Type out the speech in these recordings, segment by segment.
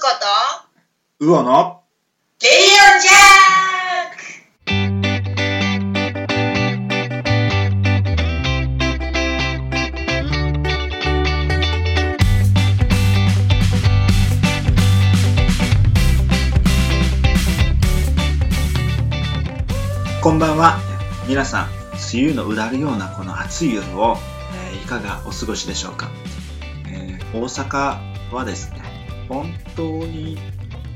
ことうおのレディオジャーク！こんばんは。皆さん梅雨のうだるようなこの暑い夜を、えーいかがお過ごしでしょうか、えー大阪はですね本当に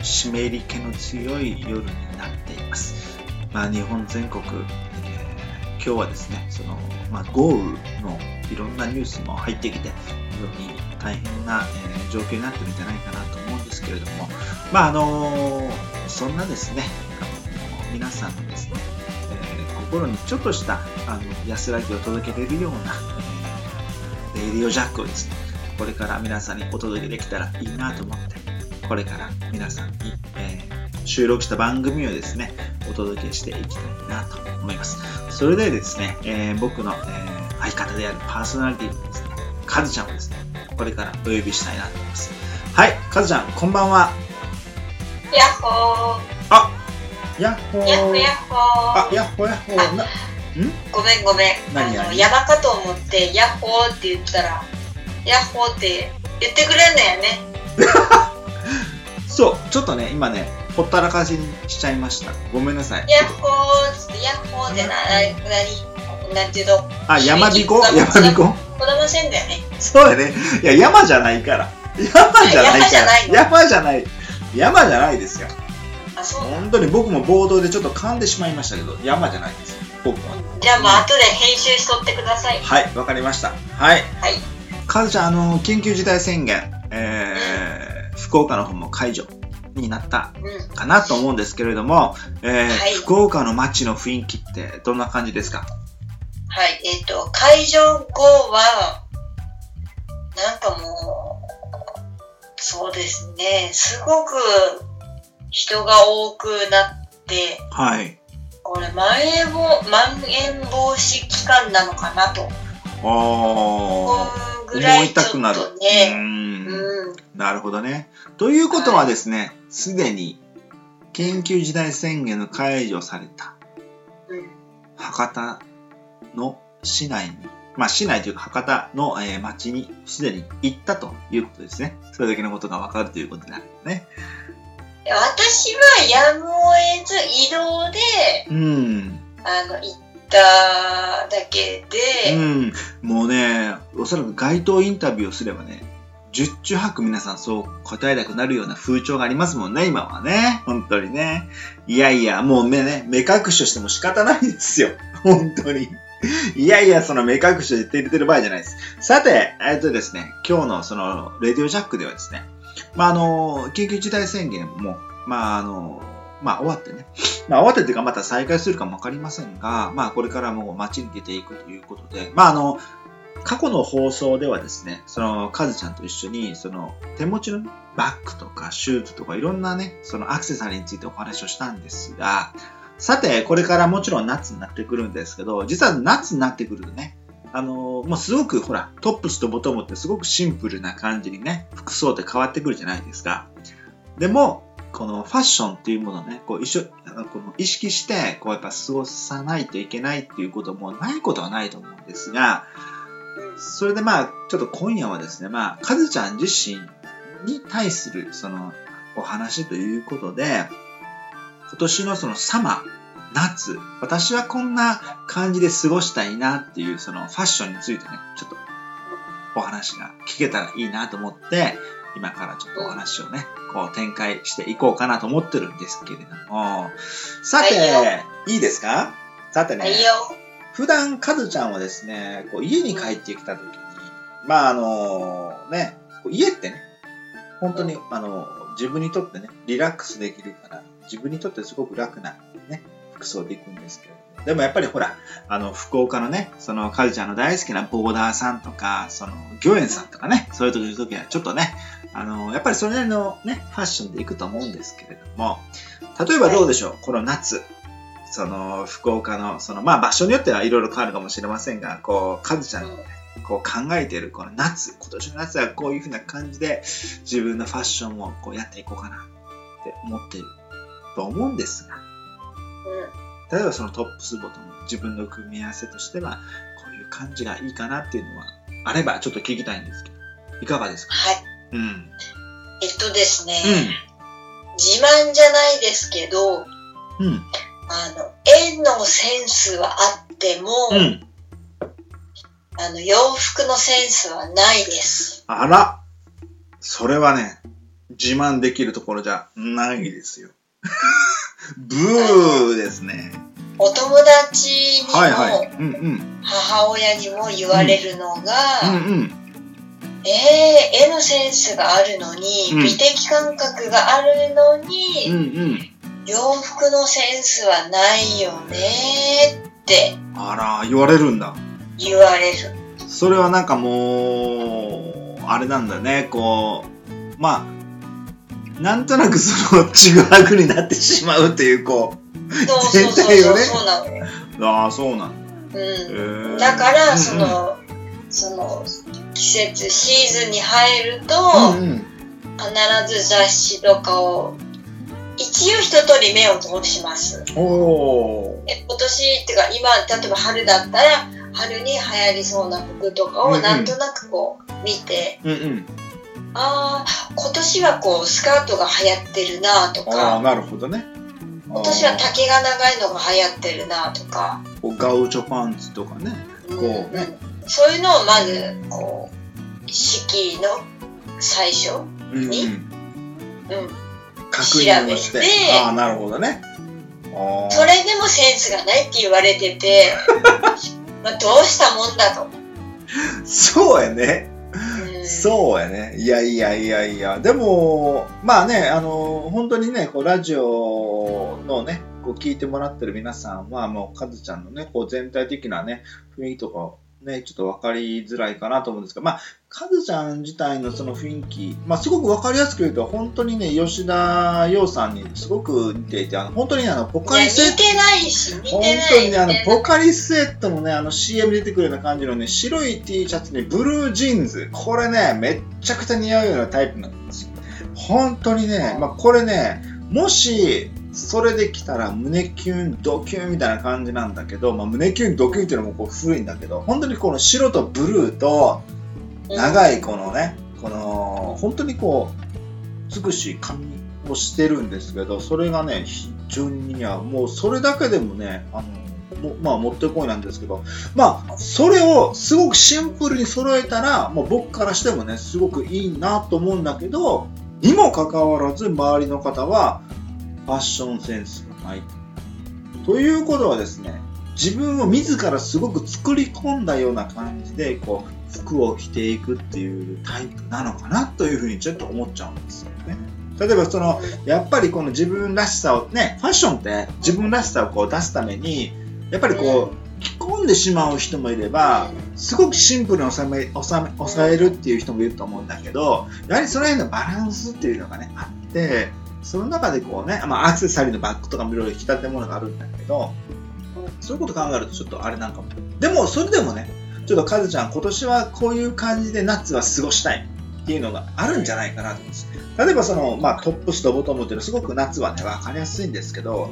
湿り気の強い夜になっています、まあ、日本全国、えー今日はですねその、まあ、豪雨のいろんなニュースも入ってきて非常に大変な、えー状況になってるんじゃないかなと思うんですけれどもまああのそんなですねあの皆さんのですねえー心にちょっとしたあの安らぎを届けれるような、えーレイディオジャックをですね、これから皆さんにお届けできたらいいなと思って、これから皆さんに、えー収録した番組をですね、お届けしていきたいなと思います。それでですね、えー僕の、えー相方であるパーソナリティのですね、カズちゃんをですね、これからお呼びしたいなと思います。はい、カズちゃん、こんばんは。ヤッホあやっほー。ーヤッホヤッホあ、ーやっほやっほー。なごめんごめん何何？あの山かと思ってヤッホーって言ったらヤッホーって言ってくれんだよね そう、ちょっとね、今ね、ほったらかしにしちゃいました。ごめんなさい。ヤッホーっつってヤッホーってな何なんていうのあ、山彦？山彦？子供せんだよねそうやね。いや、山じゃないから。山じゃないから。山じゃない。山じゃないですよ。あそう本当に僕も冒頭でちょっと噛んでしまいましたけど、山じゃないです。僕は。じゃあもう後で編集しとってくださいはい、わかりました。はい。はいカズちゃん、あの、緊急事態宣言、えー、福岡の方も解除になったうんかなと思うんですけれども、えーはい。福岡の街の雰囲気ってどんな感じですか？はい、えっ、と、会場後は、なんかもう、そうですね、すごく人が多くなって、はい。これ、まん延防まん延防止期間なのかなと。あ思ー。うぐら思いいちょっとたくなる。うね、んうん、なるほどね。ということはですね、すでに緊急事態宣言の解除されたうん、博多の市内に、まあ市内というか博多の、えー町にすでに行ったということですね。それだけのことがわかるということになるね。私はやむを得ず移動で、うん。あの、行っただけでう、ん。もうね、おそらく街頭インタビューをすればね、十中八九皆さんそう答えたくなるような風潮がありますもんね、今はね。本当にね。いやいや、もう目ね、目隠しをしても仕方ないですよ。本当に。いやいや、その目隠しを言ってる場合じゃないです。さて、えっとですね、今日のその、レディオジャックではですね、まあ、あの、緊急事態宣言も、まあ、あの、まあ、終わってね、まあ、終わってっていうか、また再開するかもわかりませんが、まあ、これからも街に出ていくということで、まあ、あの、過去の放送ではですね、その、カズちゃんと一緒に、その、手持ちのバッグとかシューズとかいろんなね、そのアクセサリーについてお話をしたんですが、さて、これからもちろん夏になってくるんですけど、実は夏になってくるとね、あのもうすごくほら、トップスとボトムってすごくシンプルな感じにね、服装って変わってくるじゃないですか。でも、このファッションっていうものをね、こう一緒、この意識して、こうやっぱ過ごさないといけないっていうこともないことはないと思うんですが、それでまあ、ちょっと今夜はですね、まあ、カズちゃん自身に対するそのお話ということで、今年のそのサマー、夏、私はこんな感じで過ごしたいなっていうそのファッションについてね、ちょっとお話が聞けたらいいなと思って、今からちょっとお話をね、こう展開していこうかなと思ってるんですけれども、さて、はいいいですか？さてね、はいよ。普段カズちゃんはですね、こう家に帰ってきた時に、まああのね、家ってね、本当にあの自分にとってね、リラックスできるから、自分にとってすごく楽なね、服装で行くんですけれども、でもやっぱりほら、あの福岡のね、そのカズちゃんの大好きなボーダーさんとか、その御苑さんとかね、そういう時時はちょっとね、あのやっぱりそれなりのね、ファッションで行くと思うんですけれども、例えばどうでしょう、この夏、その福岡のそのまあ場所によってはいろいろ変わるかもしれませんがこうカズちゃんのねこう考えてるこの夏、今年の夏はこういうふうな感じで自分のファッションをこうやっていこうかなって思ってると思うんですが、例えばそのトップスボトム、自分の組み合わせとしては、こういう感じがいいかなっていうのはあればちょっと聞きたいんですけど、いかがですか？はい。うん。えっとですね、う自慢じゃないですけど、ん。うん。あの、絵のセンスはあっても、うん。あの、洋服のセンスはないです。あら、それはね、自慢できるところじゃないですよ。ブーですね。お友達にも、はいはい。うんうん。母親にも言われるのが、うんうん。えー、絵のセンスがあるのに、うん美的感覚があるのに、うんうん。洋服のセンスはないよねってあら、言われるんだ。言われる。それはなんかもう、あれなんだね、こう、まあ、なんとなくその、ちぐはぐになってしまうっていう、こそうそうそうそう、そうなのああ、そうなんだ。うん。だから、うんその、その、季節、シーズンに入ると、うんうん。必ず雑誌とかを、一応一通り目を通します。おー。え今年っていうか、今、例えば春だったら、春に流行りそうな服とかをなんとなくこう見て、うんうん。ああ、今年はこうスカートが流行ってるなとああ、か、なるほどね。今年は丈が長いのが流行ってるなとか、こうガウチョパンツとかね。うんこうねうんそういうのをまず、こう、四季の最初、うんにうん。うん。確認をして。ああ、なるほどね。それでもセンスがないって言われてて、まあどうしたもんだと。そうやね。そうやね。いやいやいやいや。でも、まあね、あの、本当にね、こう、ラジオのね、こう、聞いてもらってる皆さんは、もう、かずちゃんのね、こう、全体的なね、雰囲気とか、ね、ちょっと分かりづらいかなと思うんですが、まあ、かずちゃん自体のその雰囲気、まあ、すごく分かりやすく言うと、本当にね、吉田洋さんにすごく似ていて、あの、本当にあの、ポカリセッ似てないし、似て本。当にね、あのポカリスエットのね、あの CM 出てくるような感じのね、白い T シャツにブルージーンズ。これね、めっちゃくちゃ似合うようなタイプなんですよ。本当にね、まあこれね、もし、それで来たら胸キュン、ドキュンみたいな感じなんだけど、まあ胸キュン、ドキュンっていうのもこう古いんだけど、本当にこの白とブルーと長いこのね、この、本当にこう、美しい髪をしてるんですけど、それがね、非常に似合う。もうそれだけでもね、あの、もまあ、もってこいなんですけど、まあ、それをすごくシンプルに揃えたら、もう僕からしてもね、すごくいいなと思うんだけど、にもかかわらず、周りの方は、ファッションセンスがない。ということはですね、自分を自らすごく作り込んだような感じで、こう、服を着ていくっていうタイプなのかなというふうにちょっと思っちゃうんですよね。例えばその、やっぱりこの自分らしさをね、ファッションって自分らしさをこう出すために、やっぱりこう、着込んでしまう人もいれば、すごくシンプルに収め、収め、抑えるっていう人もいると思うんだけど、やはりその辺のバランスっていうのがね、あって、その中でこうね、まあアクセサリーのバッグとかもいろいろ着たてものがあるんだけど、そういうこと考えるとちょっとあれなんかも。でも、それでもね、ちょっとカズちゃん、今年はこういう感じで夏は過ごしたいっていうのがあるんじゃないかなと思うんです。例えばその、まあトップスとボトムっていうのはすごく夏はね、わかりやすいんですけど、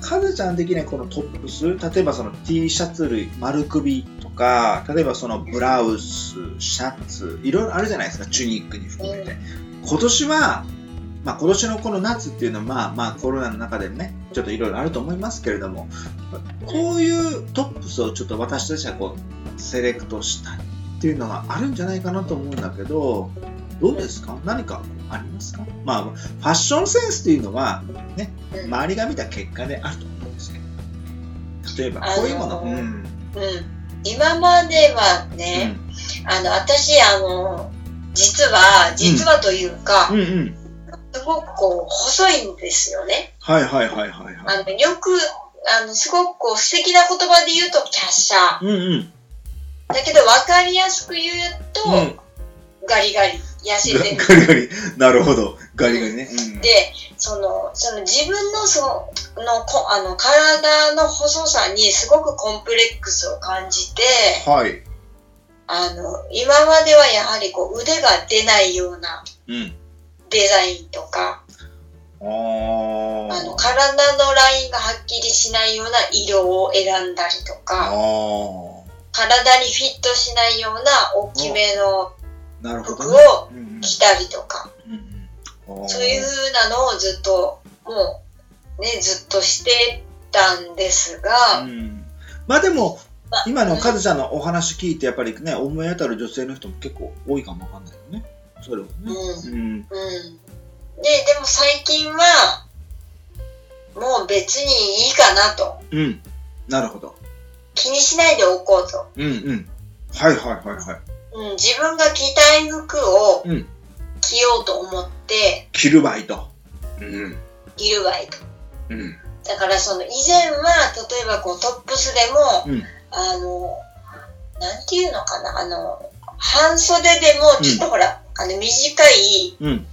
カズちゃん的にはこのトップス、例えばその T シャツ類、丸首とか、例えばそのブラウス、シャツ、いろいろあるじゃないですか、チュニックに含めて。今年は、まあ今年のこの夏っていうのはまあまあコロナの中でね、ちょっといろいろあると思いますけれども、こういうトップスをちょっと私たちはこう、セレクトしたいっていうのがあるんじゃないかなと思うんだけど、どうですか？何かありますか？まあ、ファッションセンスっていうのは、ね、うん周りが見た結果であると思うんですけど、例えばこういうもの、あのーうん。うん。今まではね、あの、私、あの、実は、実はというか、うん、うんうん。すごくこう、細いんですよね。はいはいはいはいはい。あの、よく、あの、すごくこう、素敵な言葉で言うと、華奢。うんうん。だけど、わかりやすく言うと、うんガリガリ、痩せてる。ガリガリ。なるほど。ガリガリね。うんで、その、その自分のその、のこあの体の細さにすごくコンプレックスを感じて、はい。あの、今まではやはりこう腕が出ないようなうん。デザインとか、あの、体のラインがはっきりしないような色を選んだりとあか、ー。体にフィットしないような大きめの服。を着たりとか、うんうん。そういう風なのをずっと、もう、ね、ずっとしてたんですが、うん。まあでも、まあ今のカズちゃんのお話聞いて、やっぱりね、思い当たる女性の人も結構多いかもわかんないよね。それはね。うんうん。うん。で、でも最近は、もう別にいいかなと。うん。なるほど。気にしないでおこうと。うんうん。はいはいはいはい。うん、自分が着たい服をうん着ようと思って着るバイト。うん。いるわいと。うん。だからその以前は、例えばこうトップスでも、うんあの、なんていうのかな、あの、半袖でも、ちょっとほら、あの短いうん。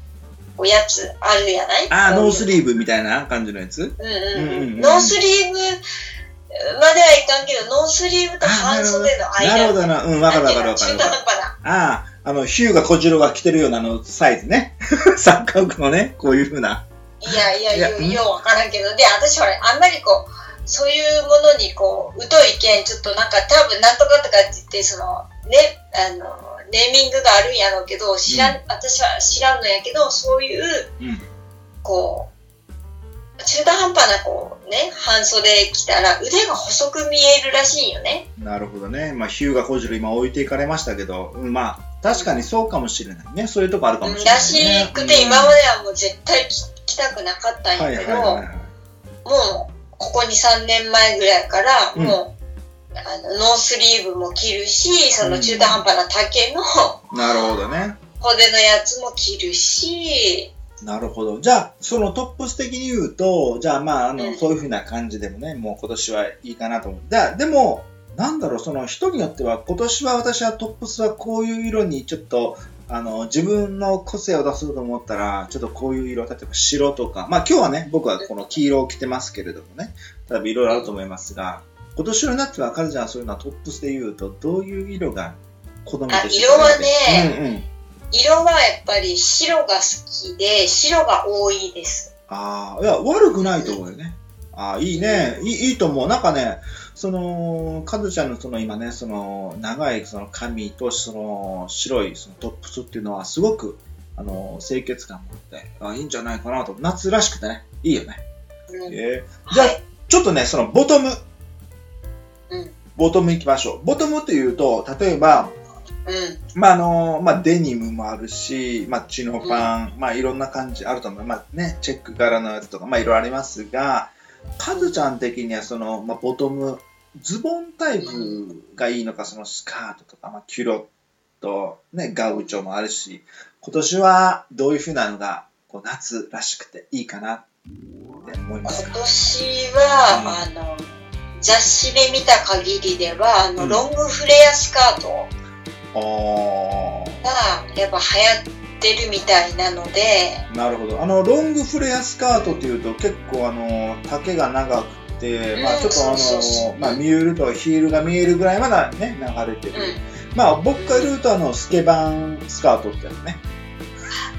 やつあるやない？ああ、ノースーリーブみたいな感じのやつ？ブ。うんうんうんうんう。うんんノースリーブまではいかんけど、ノースリーブと半袖の間。なるほどな。うん、わかるわかるわかる中途半端な。ああ、あの、ヒューが小次郎が着てるようなあのサイズね。三角のね、こういう風な。いやいや、いやようようわからんけど、で、私ほら、あんまりこう、そういうものにこう、疎いけん、ちょっとなんか多分なんとかとかって言って、その、ね、あの、ネーミングがあるんやろうけど、知らん、うん私は知らんのやけど、そういう、うん。こう、中途半端なこう、ね、半袖着たら腕が細く見えるらしいよね。なるほどね。まあ、ヒューが小次郎今置いていかれましたけど、うんまあ、確かにそうかもしれないね。そういうとこあるかもしれない、らしね。くて、今まではもう絶対着着たくなかったんはいやけど。もう、ここ2、3年前ぐらいから、うんもう、あの、ノースリーブも着るし、その中途半端な丈のなるほどね。骨のやつも着るし、なるほど。じゃあ、そのトップス的に言うと、じゃあまあ、あの、うんそういう風な感じでもね、もう今年はいいかなと思う。じゃあ、でも、なんだろう、その人によっては、今年は私はトップスはこういう色にちょっと、あの、自分の個性を出そうと思ったら、ちょっとこういう色、例えば白とか、まあ今日はね、僕はこの黄色を着てますけれどもね、例えばいろいろあると思いますが、今年の夏はカズちゃんはそういうのはトップスで言うと、どういう色が好みとしてあ色はねうんうん。色はやっぱり白が好きで、白が多いです。ああ、いや、悪くないと思うよね。ああ、いいね。いいいいと思う。なんかね、その、カズちゃんのその今ね、その、長いその髪とその白いそのトップスっていうのはすごく、あの、清潔感持って、あいいんじゃないかなと。夏らしくてね、いいよね。うんえーじゃあ、はいちょっとね、そのボトム、うんボトム行きましょう。ボトムっていうと、例えば、うん。まああのまあ、デニムもあるし、まあ、チノパン、まあ、いろんな感じあると思う。まあね、チェック柄のやつとか、まあ、いろいろありますが、カズちゃん的にはその、まあ、ボトム、ズボンタイプがいいのか、そのスカートとか、まあ、キュロット、ね、ガウチョもあるし、今年はどういう風なのが、こう夏らしくていいかなって思います今か年は、あの、雑誌で見た限りでは、あの、うんロングフレアスカートあがやっぱ流行ってるみたいなので、ーなるほど。あの、ロングフレアスカートっていうと結構あの、丈が長くて、まあうんちょっとあの、まあミュールとヒールが見えるぐらいまでね、流れてる。うん。まあ僕から言うとあの、スケバンスカートってやつね。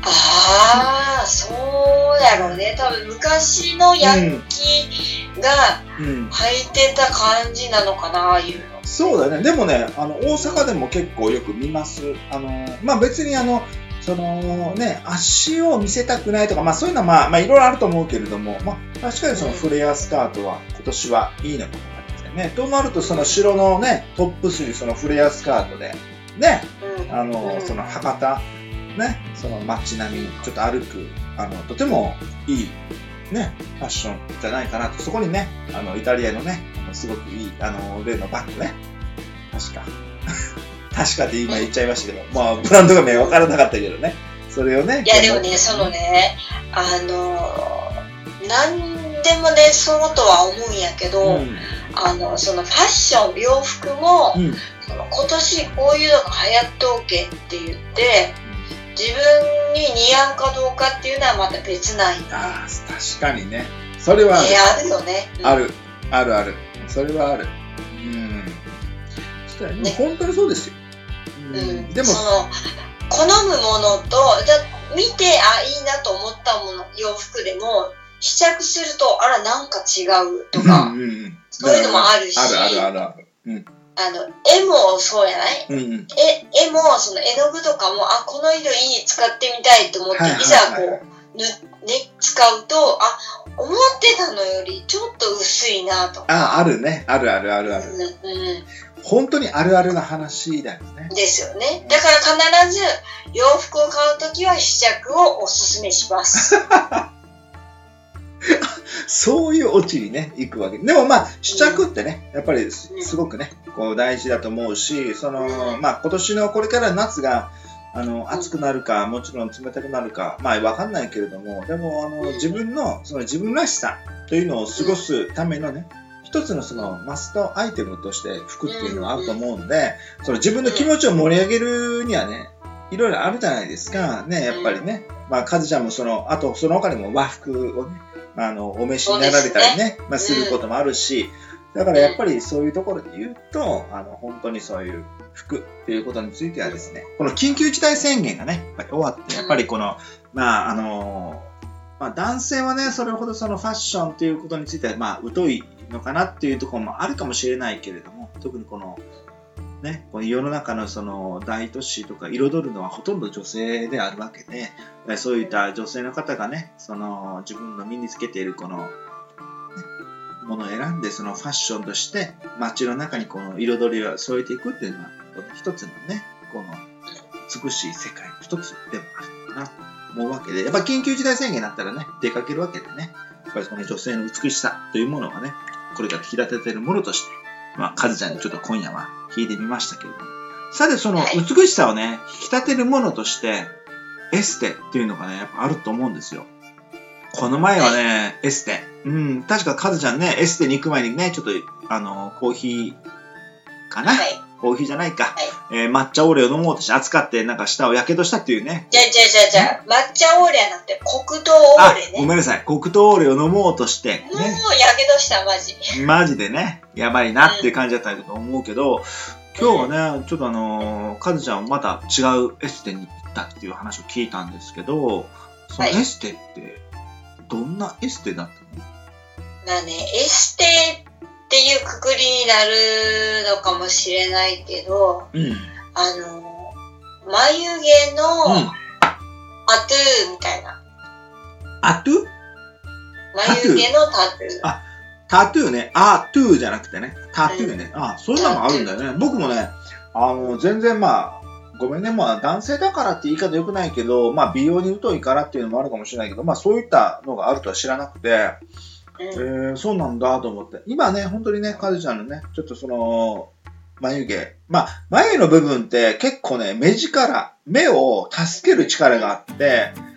ああ、そうやろうね。多分昔のヤンキーがうん。履いてた感じなのかな、ああいうの。そうだね。でもね、あの、大阪でも結構よく見ます。あの、まあ別にあの、そのね、足を見せたくないとか、まあそういうのはまあ、まあいろいろあると思うけれども、まあ確かにそのフレアスカートは今年はいいのかもわかりませんね。となるとその白のね、トップスにそのフレアスカートで、ね、うん。あの、うんその博多、ね、その街並み、ちょっと歩く、あの、とてもいい、ね、ファッションじゃないかなと。そこにね、あの、イタリアのね、すごくいい、あの、例のバッグね。確か。確かって今言っちゃいましたけど、まあ、ブランドが名わからなかったけどね。それをね。いやでもね、そのね、あのー、なんでもね、そうとは思うんやけど、うん。あの、そのファッション、洋服も、うん。今年こういうのが流行っとうけって言って、自分に似合うかどうかっていうのはまた別なんよね。ああ、確かにね。それはあるあるよね。うんある。あるある。それはある。うん。そしたらね本当にそうですよ。うん、でもその好むものとだ見てあいいなと思ったもの洋服でも試着するとあらなんか違うとか、うんうんうんそういうのもあるしあるあるあるある。うん。あの絵もそうやない？うんうん。絵絵もその絵の具とかもあこの色いい使ってみたいと思って、はいはいいざはいこうぬ、ね、使うとあ思ってたのよりちょっと薄いなとか、あ、あるね。あるあるあるある。うんうん、本当にあるあるな話だよね。ですよね。だから必ず洋服を買うときは試着をおすすめします。そういうオチにね、行くわけ。でもまあ、試着ってね、やっぱりすごくね、こう大事だと思うし、その、うんまあ今年のこれから夏が、あの、暑くなるか、もちろん冷たくなるか、まあわかんないけれども、でも、あの、自分の、その自分らしさというのを過ごすためのね、一つのそのマストアイテムとして服っていうのはあると思うんで、その自分の気持ちを盛り上げるにはね、いろいろあるじゃないですか。ね、やっぱりね。まあ、カズちゃんもその、あとその他にも和服をね、まあ、あの、お召しになられたりね、まあ、することもあるし、だからやっぱりそういうところで言うと、あの、本当にそういう服っていうことについてはですね、この緊急事態宣言がね、やっぱり終わって、やっぱりこの、まあ、あの、まあ、男性はね、それほどそのファッションということについては、まあ、疎いのかなっていうところもあるかもしれないけれども、特にこの、ね、この世の中のその大都市とか彩るのはほとんど女性であるわけで、そういった女性の方がね、その自分の身につけているこの、ね、ものを選んでそのファッションとして街の中にこの彩りを添えていくっていうのは、の一つのね、この美しい世界の一つでもあるかなと思うわけで、やっぱ緊急事態宣言になったらね、出かけるわけでね、やっぱりその女性の美しさというものがね、これから引き立てているものとして、まあ、カズちゃんにちょっと今夜は聞いてみましたけれども。さて、そのはい美しさをね、引き立てるものとして、エステっていうのがね、やっぱあると思うんですよ。この前はね、エステ。うん、確かカズちゃんね、エステに行く前にね、ちょっと、あの、コーヒーかな、はい。コーヒーじゃないか。はいえー抹茶オレを飲もうとして熱かって、なんか舌をやけどしたっていうね。じゃあじゃあじゃあじゃあ抹茶オーレやなくて黒糖オあーレ、ね。ごめんなさい。黒糖オレを飲もうとして、もうね。やけどしたマジ。マジでね、やばいなっていう感じだったと思うけど、今日はね、ちょっとあのー、カズちゃんまた違うエステに行ったっていう話を聞いたんですけど、そのはいエステって、どんなエステだったの？まあね、エステっていうくくりになるのかもしれないけど、うん。あの、眉毛のうん。アトゥーみたいな。アトゥ眉毛のタトゥー。あタトゥーね。あ、トゥーじゃなくてね。タトゥーね。あ、そういうのもあるんだよね。僕もね、あの、全然まあ、ごめんね、まあ男性だからって言い方良くないけど、まあ美容に疎いからっていうのもあるかもしれないけど、まあそういったのがあるとは知らなくて、うんえー、そうなんだと思って。今ね、本当にね、カズちゃんのね、ちょっとその、眉毛。まあ、眉の部分って結構ね、目力、目を助ける力があって、うん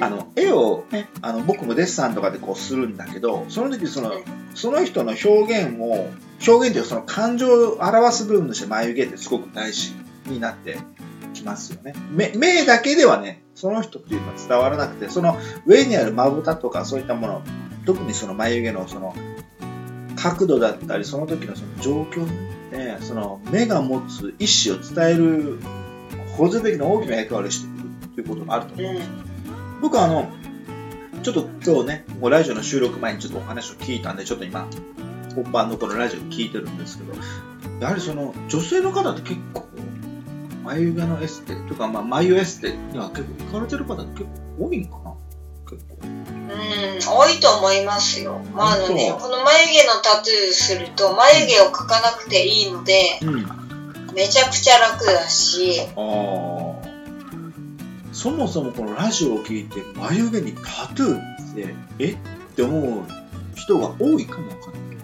あの、絵をね、あの、僕もデッサンとかでこうするんだけど、その時その、その人の表現を、表現というかその感情を表す部分として眉毛ってすごく大事になってきますよね。目、目だけではね、その人っていうのは伝わらなくて、その上にあるまぶたとかそういったもの、特にその眉毛のその角度だったり、その時のその状況によって、その目が持つ意思を伝える、保持的な大きな役割をしてくるということがあると思う。うん僕はあの、ちょっと今日ね、もうラジオの収録前にちょっとお話を聞いたんで、ちょっと今、本番のこのラジオ聞いてるんですけど、やはりその、女性の方って結構、眉毛のエステとか、まあ、眉エステには結構行かれてる方って結構多いんかな？結構。うん、多いと思いますよ。まあ、あのね、この眉毛のタトゥーすると眉毛を描かなくていいので、うん。めちゃくちゃ楽だし、ああ。そもそもこのラジオを聞いて、眉毛にタトゥーって、え？って思う人が多いかもわかんない。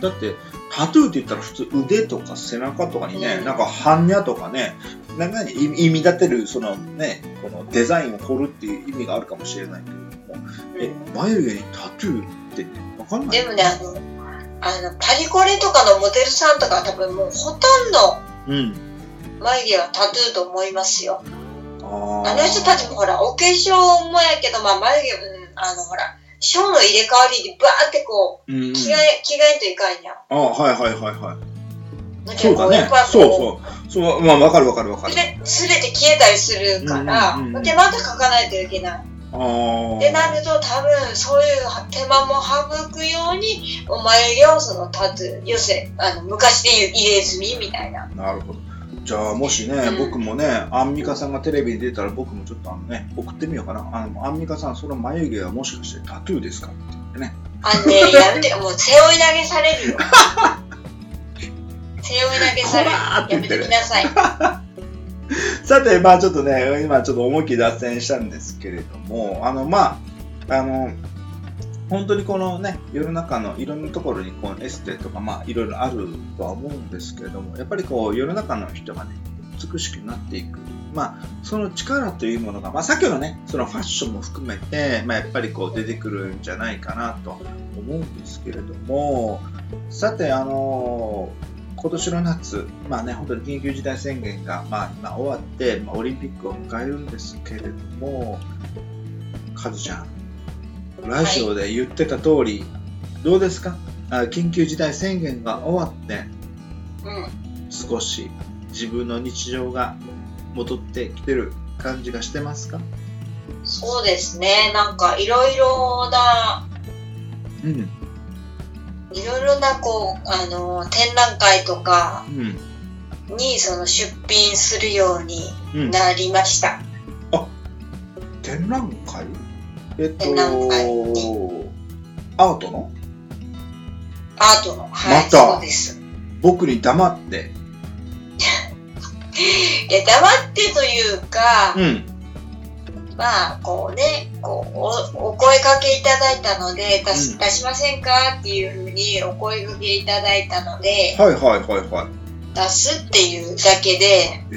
だって、タトゥーって言ったら普通腕とか背中とかにね、うんなんか般若とかね、な何？意意味立てる、そのね、このデザインを彫るっていう意味があるかもしれないけれども、え、眉毛にタトゥーってわかんない？でもね、あの、あの、パリコレとかのモデルさんとか多分もうほとんどうん。眉毛はタトゥーと思いますよ。あーあの人たちもほら、お化粧もやけど、まあ眉毛、うん、あのほら、ショーの入れ替わりでバーってこう、うんうん着替え、着替えんといかんやん。あはいはいはいはい。そうだね。そうそう。そう、まあ、わかるわかるわかる。で、すべて消えたりするから、うんうんうんで、また書かないといけない。ああ。ってなると、多分、そういう手間も省くように、お眉毛をその立つ、要するに、あの、昔で言う入れ墨みたいな。なるほど。じゃあもしね、うん僕もね、アンミカさんがテレビに出たら僕もちょっとあのね、送ってみようかな。あの、アンミカさん、その眉毛はもしかしてタトゥーですかって言ってね。あのね、やめて、もう背負い投げされるよ。背負い投げされる。やめってるてきなさい。さて、まあちょっとね、今ちょっと思いっきり脱線したんですけれども、あの、まあ、あの、本当にこのね、世の中のいろんなところにこうエステとか、まあいろいろあるとは思うんですけれども、やっぱりこう世の中の人がね、美しくなっていく。まあ、その力というものが、まあさっきのね、そのファッションも含めて、まあやっぱりこう出てくるんじゃないかなと思うんですけれども、さて、あの今年の夏、まあね、本当に緊急事態宣言が、まあ、今終わって、まあ、オリンピックを迎えるんですけれども、カズちゃん、ラジオで言ってた通り、どうですか？あ緊急事態宣言が終わって、うん。少し自分の日常が戻ってきてる感じがしてますか？そうですね。なんか、いろいろな、うん、いろいろな、こう、あの、展覧会とかうん、に、その、出品するようにうん。なりました。展覧会？えっとアートの？アートの。はい、また。そうです。僕に黙って、いや、黙ってというか、うん、まあ、こうね、こうお、お声かけいただいたので、出し,、うん。出しませんか？っていうふうにお声かけいただいたので、はいはいはいはい。出すっていうだけで、え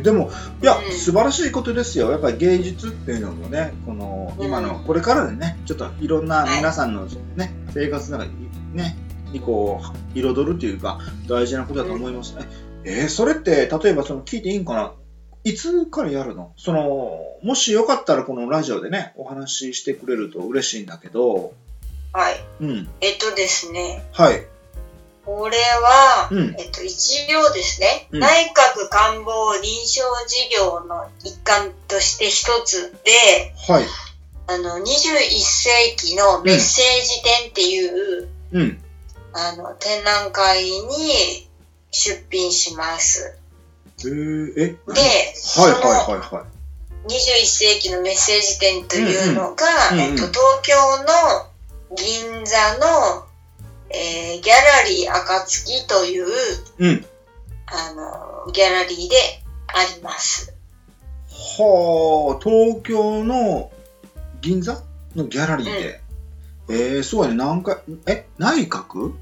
ー、でも、いや、うん。素晴らしいことですよ。やっぱり芸術っていうのもね、この、うん。今の、これからでね、ちょっといろんなはい皆さんのね、生活の中に、ね、にこう、彩るというか、大事なことだと思いますね。えー、それって、例えばその、聞いていいんかな？いつからやるの？その、もしよかったらこのラジオでね、お話ししてくれると嬉しいんだけど、はい。うん、えっとですね、はい、これは、うん。えっと、一応ですね、うん。内閣官房臨床事業の一環として一つで、はい、あの、21世紀のメッセージ展っていう、うん、あの、展覧会に出品します。えー、え、で、はいはいはいはい。21世紀のメッセージ展というのが、うんうん。えっと、東京の銀座の、えーギャラリー暁という、うん。あの、ギャラリーであります。はあ、東京の銀座？のギャラリーで。えー、そうやね、何回、え、内閣？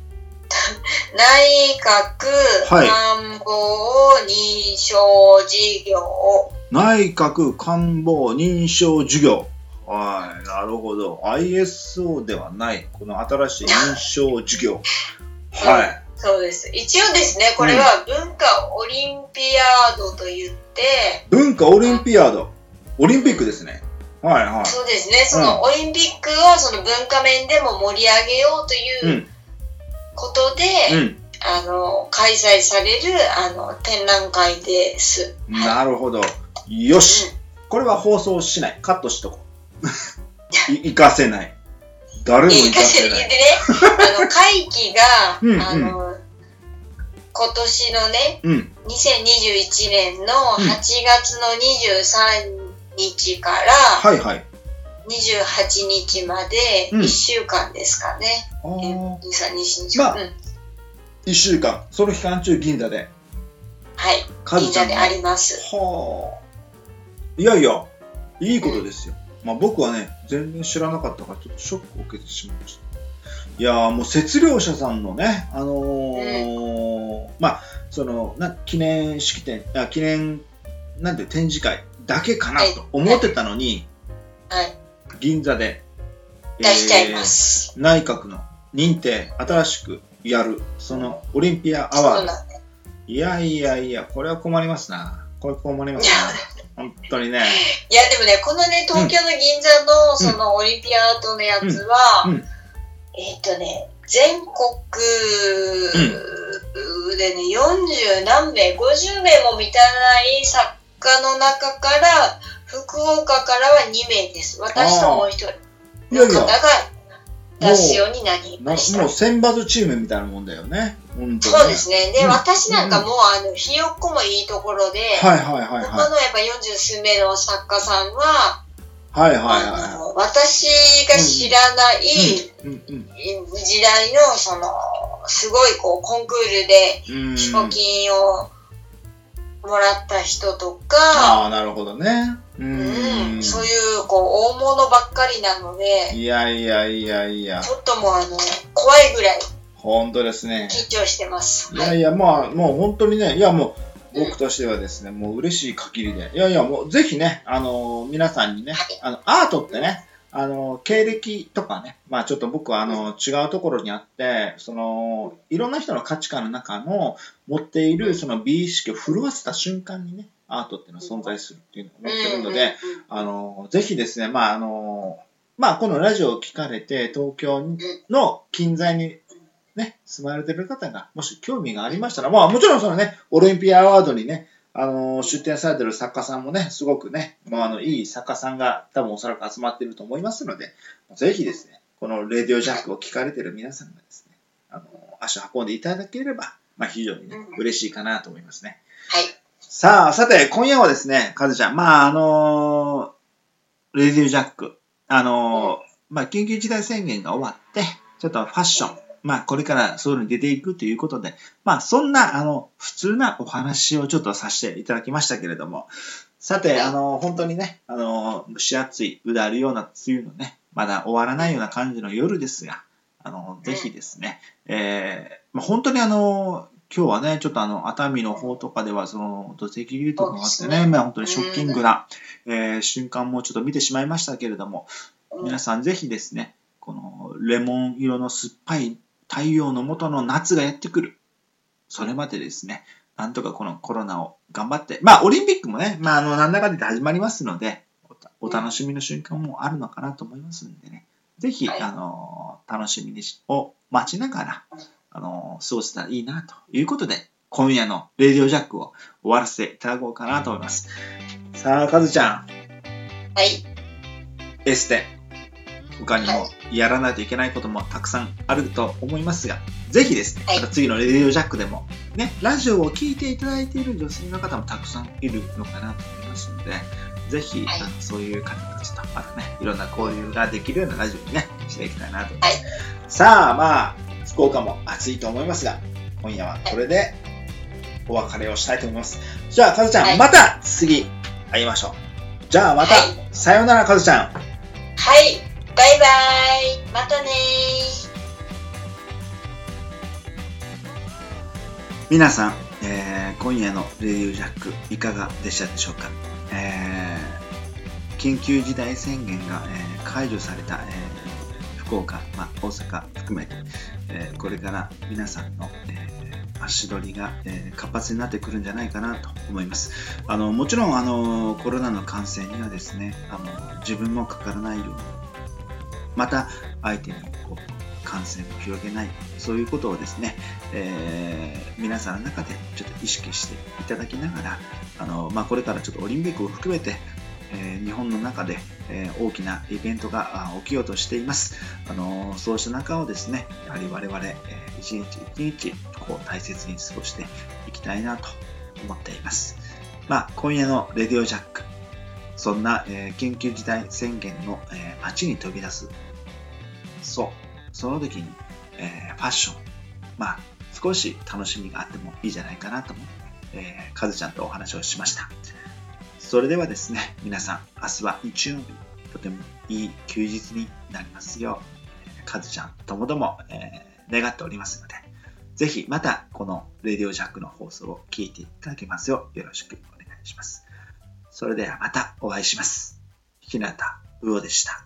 内閣はい官房認証事業、内閣官房認証事業。はい、なるほど。ISO ではない、この新しい認証事業。はい。そうです。一応ですね、これは文化オリンピアードと言って、文化オリンピアード。オリンピックですね。はいはい。そうですね、そのオリンピックをその文化面でも盛り上げようとう。いうんことで、うん。あの、開催される、あの、展覧会です。はいなるほど。よし。これは放送しない。カットしとこう。い、行かせない。誰も行かせしらでねない。、あの、会期が、うんうんあの、今年のね、うん。2021年のうん8月の23日からはいはい。28日までうん1週間ですかね。あえー23日。まあうん。一週間。その期間中銀座で。はい。銀座であります。はあ。いやいや、いいことですよ。まあ僕はね、全然知らなかったから、ちょっとショックを受けてしまいました。いやーもう説量者さんのね、あのーまあ、その、な、記念式典、あ記念、なんて展示会だけかなと思ってたのに、はい。銀座で、出しちゃいます。えー内閣の認定、新しくやる、そのオリンピアアワード。いやいやいや、これは困りますな。これ困りますな。本当にね。いや、でもね、このね、東京の銀座の、そのオリンピアートのやつは、えっ、とね、全国でね、40何名、50名も満たない作家の中から、福岡からは2名です。私ともう一人出すようになりなました。もう選抜チームみたいなもんだよね。本当にそうですね。で、うん私なんかもう、あの、ひよっこもいいところで、はいはいはい他はい。のやっぱ40数名の作家さんは、はいはいあはの私が知らない、い。うんうん時代の、その、すごいこう、コンクールで、うん。賞金をもらった人とか、ああ、なるほどね。ううんん。そういう、こう、大物ばっかりなので、いやいやいやいやち、ょっともう、あの、怖いぐらい本当ですね。緊張してます。はい。いやいや、まあ、もう本当にね、いやもう、僕としてはですね、もう嬉しい限りで、いやいや、もうぜひね、あの皆さんにねはい、あの、アートってね、あの経歴とかね、まあちょっと僕はあの、違うところにあって、その、いろんな人の価値観の中の持っているその美意識を震わせた瞬間にね、アートっていうのは存在するっていうのを思ってるので、あの、ぜひですね、まあ、あの、まあ、このラジオを聞かれて、東京の近在にね、住まわれてる方が、もし興味がありましたら、まあ、もちろんそのね、オリンピアアワードにね、あの、出展されてる作家さんもね、すごくね、まあ、あの、いい作家さんが多分おそらく集まっていると思いますので、ぜひですね、このレディオジャックを聞かれてる皆さんがですね、あの、足を運んでいただければ、まあ、非常にね、嬉しいかなと思いますね。はい。さあ、さて、今夜はですね、カズちゃん、まあ、あのーレディオジャック、あのーまあ、緊急事態宣言が終わって、ちょっとファッション、まあ、これからそういうのに出ていくということで、まあ、そんな、あの、普通なお話をちょっとさせていただきましたけれども、さて、あの、本当にね、あの、蒸し暑い、うだるような梅雨のね、まだ終わらないような感じの夜ですが、あの、ぜひですね、えーまあ、本当にあの、今日はね、ちょっとあの、熱海の方とかでは、その、土石流とかがあってね、ね。まあ本当にショッキングな、えー瞬間もちょっと見てしまいましたけれども、皆さんぜひですね、このレモン色の酸っぱい太陽の下の夏がやってくる。それまでですね、なんとかこのコロナを頑張って、まあオリンピックもね、まああの、なんだかんだ言って始まりますので、お楽しみの瞬間もあるのかなと思いますんでね、ぜひ、はい。あの、楽しみにし、を待ちながら、あの、過ごせたらいいなということで、今夜のレディオジャックを終わらせていただこうかなと思います。さあ、カズちゃん、はい。エステ、他にもはやらないといけないこともたくさんあると思いますが、ぜひですね、はいまた次のレディオジャックでも、ね、ラジオを聞いていただいている女性の方もたくさんいるのかなと思いますので、ぜひ、はいあのそういう方たちとまたね、いろんな交流ができるようなラジオにね、していきたいなと思います。はいさあ、まあ、福岡も暑いと思いますが、今夜はこれでお別れをしたいと思います。じゃあ、かずちゃん、はいまた次会いましょう。じゃあ、また、はいさようなら、かずちゃん。はい。バイバイ。またね皆さん、えー今夜のレディオジャックいかがでしたでしょうか、えー緊急事態宣言が、えー解除された、えー福岡、まあ、大阪含めて、えーこれから皆さんの、えー足取りが、えー活発になってくるんじゃないかなと思います。あのもちろんあのコロナの感染にはですねあの自分もかからないようにまた相手にこう感染を広げないそういうことをですねえー皆さんの中でちょっと意識していただきながらあの、まあ、これからちょっとオリンピックを含めて、え日本の中で、え大きなイベントが起きようとしていますあのそうした中をですねやはり我々、えー一日一日こう大切に過ごしていきたいなと思っていますまあ今夜のレディオジャックそんな、えー緊急事態宣言の、えー街に飛び出すそうその時に、えーファッションまあ少し楽しみがあってもいいじゃないかなと思って、えー、かずちゃんとお話をしました。それではですね、皆さん、明日は日曜日、とてもいい休日になりますよう、カズちゃんともども、えー願っておりますので、ぜひまたこのレディオジャックの放送を聞いていただけますよう、よろしくお願いします。それではまたお会いします。日向魚でした。